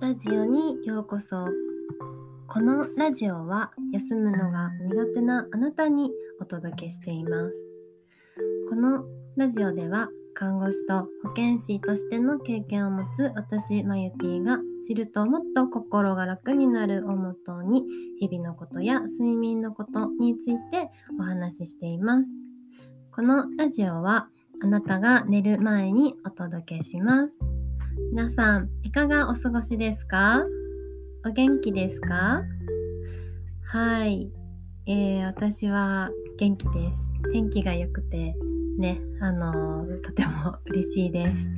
ラジオにようこそ。このラジオは休むのが苦手なあなたにお届けしています。このラジオでは看護師と保健師としての経験を持つ私マユティが知るともっと心が楽になるをもとに日々のことや睡眠のことについてお話ししています。このラジオはあなたが寝る前にお届けします。皆さんいかがお過ごしですか？お元気ですか？はい、えー、私は元気です天気が良くてね、あのーとても嬉しいです。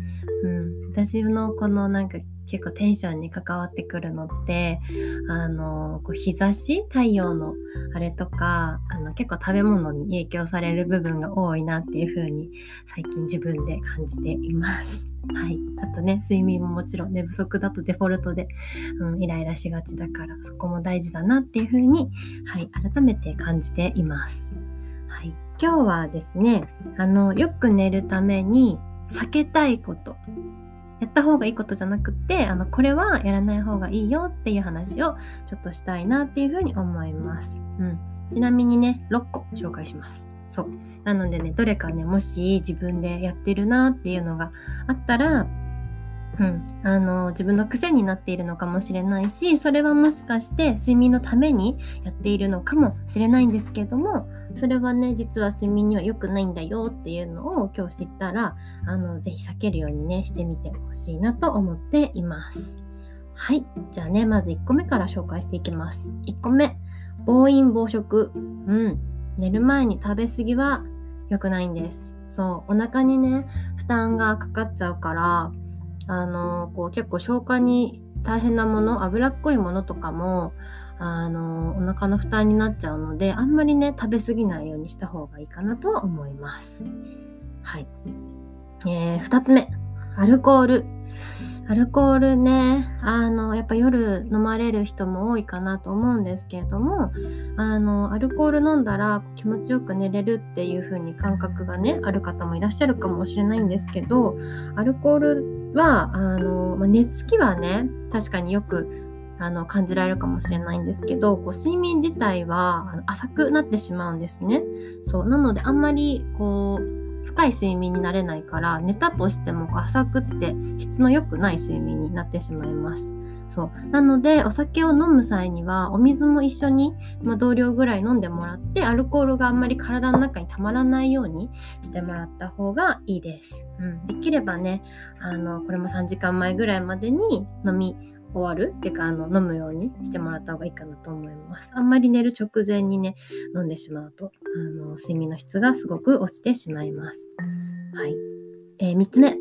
うん、私のこのなんか結構テンションに関わってくるのって、あのこう日差し太陽のあれとか、あの結構食べ物に影響される部分が多いなっていう風に最近自分で感じています。はい。あとね、睡眠ももちろん寝不足だとデフォルトで、うん、イライラしがちだから、そこも大事だなっていう風に、はい、改めて感じています。はい。今日はですね、あの、よく寝るために避けたいこと。やった方がいいことじゃなくって、あの、これはやらない方がいいよっていう話をちょっとしたいなっていうふうに思います。うん。ちなみにね、6個紹介します。そう。なのでね、どれかね、もし自分でやってるなっていうのがあったら、うん、あの自分の癖になっているのかもしれないしそれはもしかして睡眠のためにやっているのかもしれないんですけどもそれはね実は睡眠には良くないんだよっていうのを今日知ったらあのぜひ避けるようにねしてみてほしいなと思っています。はい。じゃあねまず1個目から紹介していきます。1個目。暴飲暴食。うん。寝る前に食べ過ぎは良くないんです。そう。お腹にね負担がかかっちゃうからあのこう結構消化に大変なもの脂っこいものとかもあのお腹の負担になっちゃうのであんまりね食べ過ぎないようにした方がいいかなとは思います。はい、えー、2つ目アルコール。アルコールね、あの、やっぱ夜飲まれる人も多いかなと思うんですけれども、あの、アルコール飲んだら気持ちよく寝れるっていう風に感覚がね、ある方もいらっしゃるかもしれないんですけど、アルコールは、あの、まあ、寝つきはね、確かによくあの感じられるかもしれないんですけどこう睡眠自体は浅くなってしまうんですね。そうなのであんまりこう深い睡眠になれないから寝たとしても浅くって質の良くない睡眠になってしまいます。そうなのでお酒を飲む際にはお水も一緒に、まあ、同量ぐらい飲んでもらってアルコールがあんまり体の中にたまらないようにしてもらった方がいいです。うん、できればねあのこれも3時間前ぐらいまでに飲み終わる？っていうかあの飲むようにしてもらった方がいいかなと思います。あんまり寝る直前にね飲んでしまうとあの睡眠の質がすごく落ちてしまいます。はい。えー、3つ目、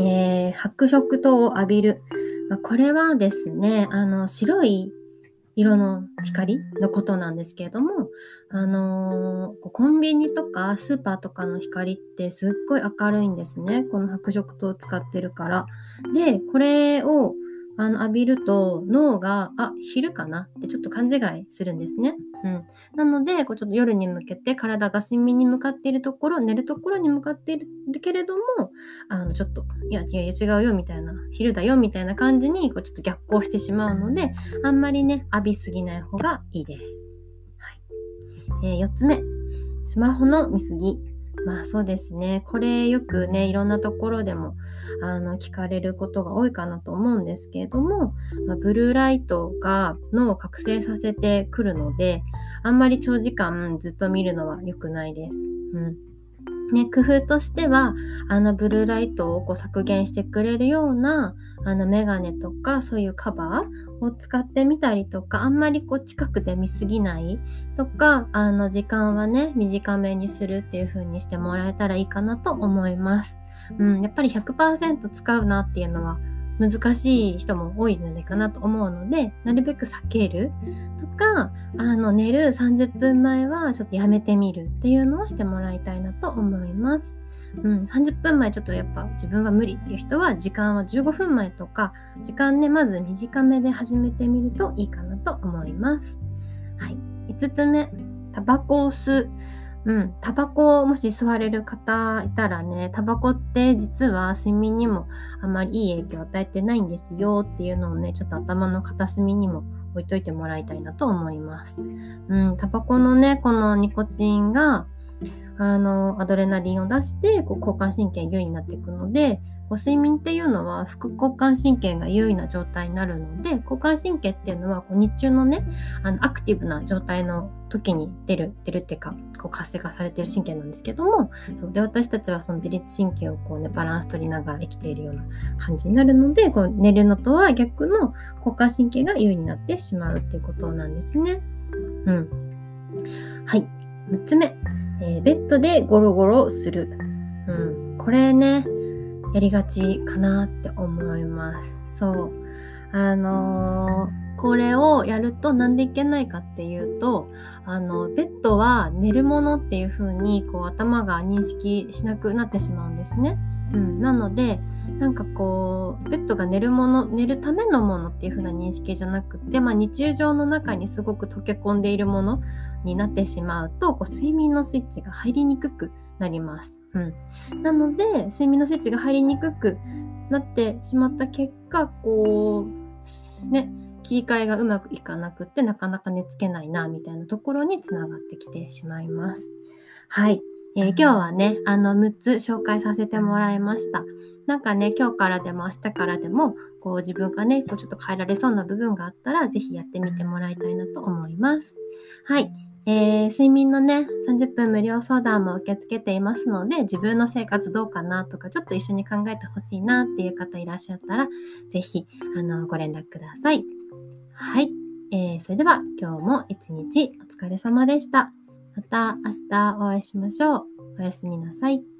えー、白色灯を浴びる。まあ、これはですねあの白い色の光のことなんですけれども、あのーコンビニとかスーパーとかの光ってすっごい明るいんですね。この白色灯を使ってるから。で、これをあの浴びると脳が、あ、昼かな？ってちょっと勘違いするんですね。うん。なので、こうちょっと夜に向けて体が睡眠に向かっているところ、寝るところに向かっているけれども、あの、ちょっと、いや、いや違うよみたいな、昼だよみたいな感じに、こうちょっと逆行してしまうので、あんまりね、浴びすぎない方がいいです。はい。えー、4つ目、スマホの見過ぎ。まあそうですね。これよくね、いろんなところでもあの聞かれることが多いかなと思うんですけれども、まあ、ブルーライトが脳を覚醒させてくるので、あんまり長時間ずっと見るのは良くないです。うん。ね、工夫としては、あのブルーライトをこう削減してくれるようなあのメガネとかそういうカバーを使ってみたりとか、あんまりこう近くで見すぎないとか、あの時間はね、短めにするっていう風にしてもらえたらいいかなと思います。うん、やっぱり100%使うなっていうのは難しい人も多いんじゃないかなと思うので、なるべく避けるとか、あの寝る30分前はちょっとやめてみるっていうのをしてもらいたいなと思います。うん、30分前ちょっとやっぱ自分は無理っていう人は時間は15分前とか時間ねまず短めで始めてみるといいかなと思います。はい、5つ目タバコを吸ううん、タバコをもし吸われる方いたらね、タバコって実は睡眠にもあまりいい影響を与えてないんですよっていうのをね、ちょっと頭の片隅にも置いといてもらいたいなと思います。うん、タバコのね、このニコチンが、あの、アドレナリンを出して、こう交感神経優位になっていくので、こう睡眠っていうのは副交感神経が優位な状態になるので交感神経っていうのはこう日中のねあのアクティブな状態の時に出る出るっていうかこう活性化されてる神経なんですけどもそうで私たちはその自律神経をこう、ね、バランス取りながら生きているような感じになるのでこう寝るのとは逆の交感神経が優位になってしまうっていうことなんですね。うん、はい6つ目、えー、ベッドでゴロゴロする。うん、これねやりがちかなって思います。そう。あのー、これをやるとなんでいけないかっていうと、あの、ベッドは寝るものっていう風にこう頭が認識しなくなってしまうんですね。うん、なのでなんかこうベッドが寝るもの寝るためのものっていう風な認識じゃなくて、まあ、日常の中にすごく溶け込んでいるものになってしまうとこう睡眠のスイッチが入りにくくなります。うん、なので睡眠のスイッチが入りにくくなってしまった結果こうね切り替えがうまくいかなくってなかなか寝つけないなみたいなところにつながってきてしまいます。はい、えー、今日はねあの6つ紹介させてもらいました。なんかね今日からでも明日からでもこう自分がねこうちょっと変えられそうな部分があったら是非やってみてもらいたいなと思います。はい。えー、睡眠のね、30分無料相談も受け付けていますので、自分の生活どうかなとか、ちょっと一緒に考えてほしいなっていう方いらっしゃったら、ぜひ、あの、ご連絡ください。はい。えー、それでは、今日も一日お疲れ様でした。また明日お会いしましょう。おやすみなさい。